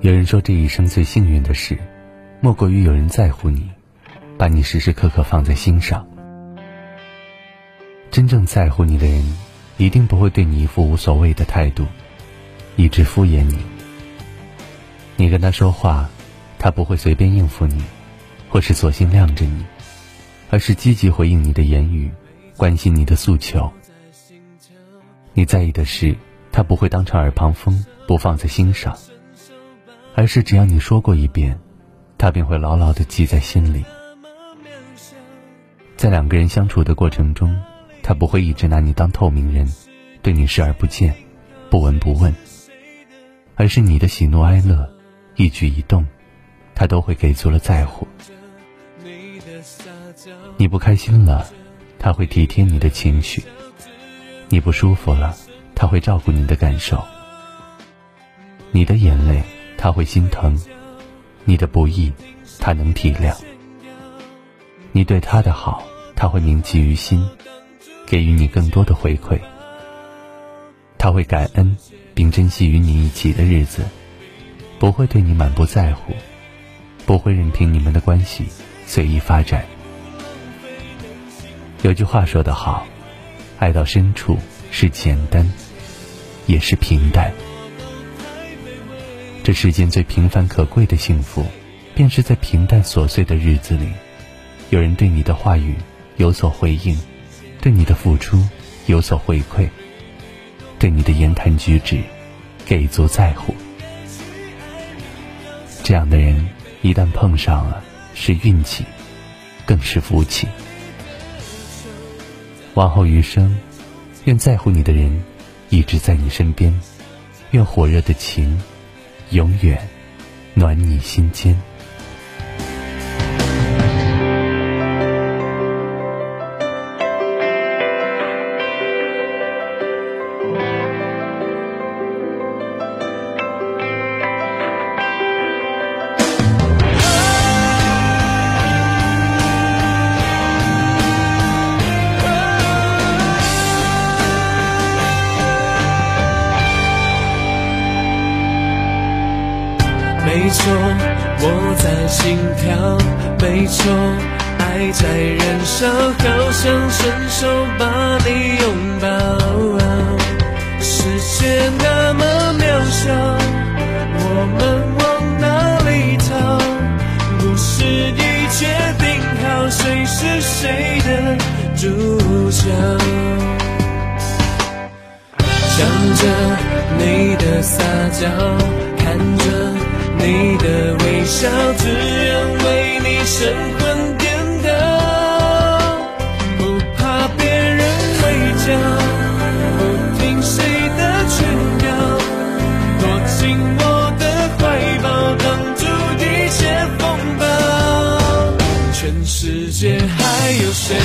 有人说，这一生最幸运的事，莫过于有人在乎你，把你时时刻刻放在心上。真正在乎你的人，一定不会对你一副无所谓的态度，一直敷衍你。你跟他说话，他不会随便应付你，或是索性晾着你，而是积极回应你的言语，关心你的诉求。你在意的事，他不会当成耳旁风，不放在心上。而是只要你说过一遍，他便会牢牢的记在心里。在两个人相处的过程中，他不会一直拿你当透明人，对你视而不见，不闻不问。而是你的喜怒哀乐，一举一动，他都会给足了在乎。你不开心了，他会体贴你的情绪；你不舒服了，他会照顾你的感受。你的眼泪。他会心疼你的不易，他能体谅你对他的好，他会铭记于心，给予你更多的回馈。他会感恩并珍惜与你一起的日子，不会对你满不在乎，不会任凭你们的关系随意发展。有句话说得好，爱到深处是简单，也是平淡。这世间最平凡可贵的幸福，便是在平淡琐碎的日子里，有人对你的话语有所回应，对你的付出有所回馈，对你的言谈举止给足在乎。这样的人一旦碰上了，是运气，更是福气。往后余生，愿在乎你的人一直在你身边，愿火热的情。永远暖你心间。没错，我在心跳。没错，爱在燃烧，好想伸手把你拥抱。世界那么渺小，我们往哪里逃？故事已决定好，谁是谁的主角？想着你的撒娇，看着。你的微笑只愿为你神魂颠倒，不怕别人会瞧，不听谁的劝告，躲进我的怀抱，挡住一切风暴。全世界还有谁？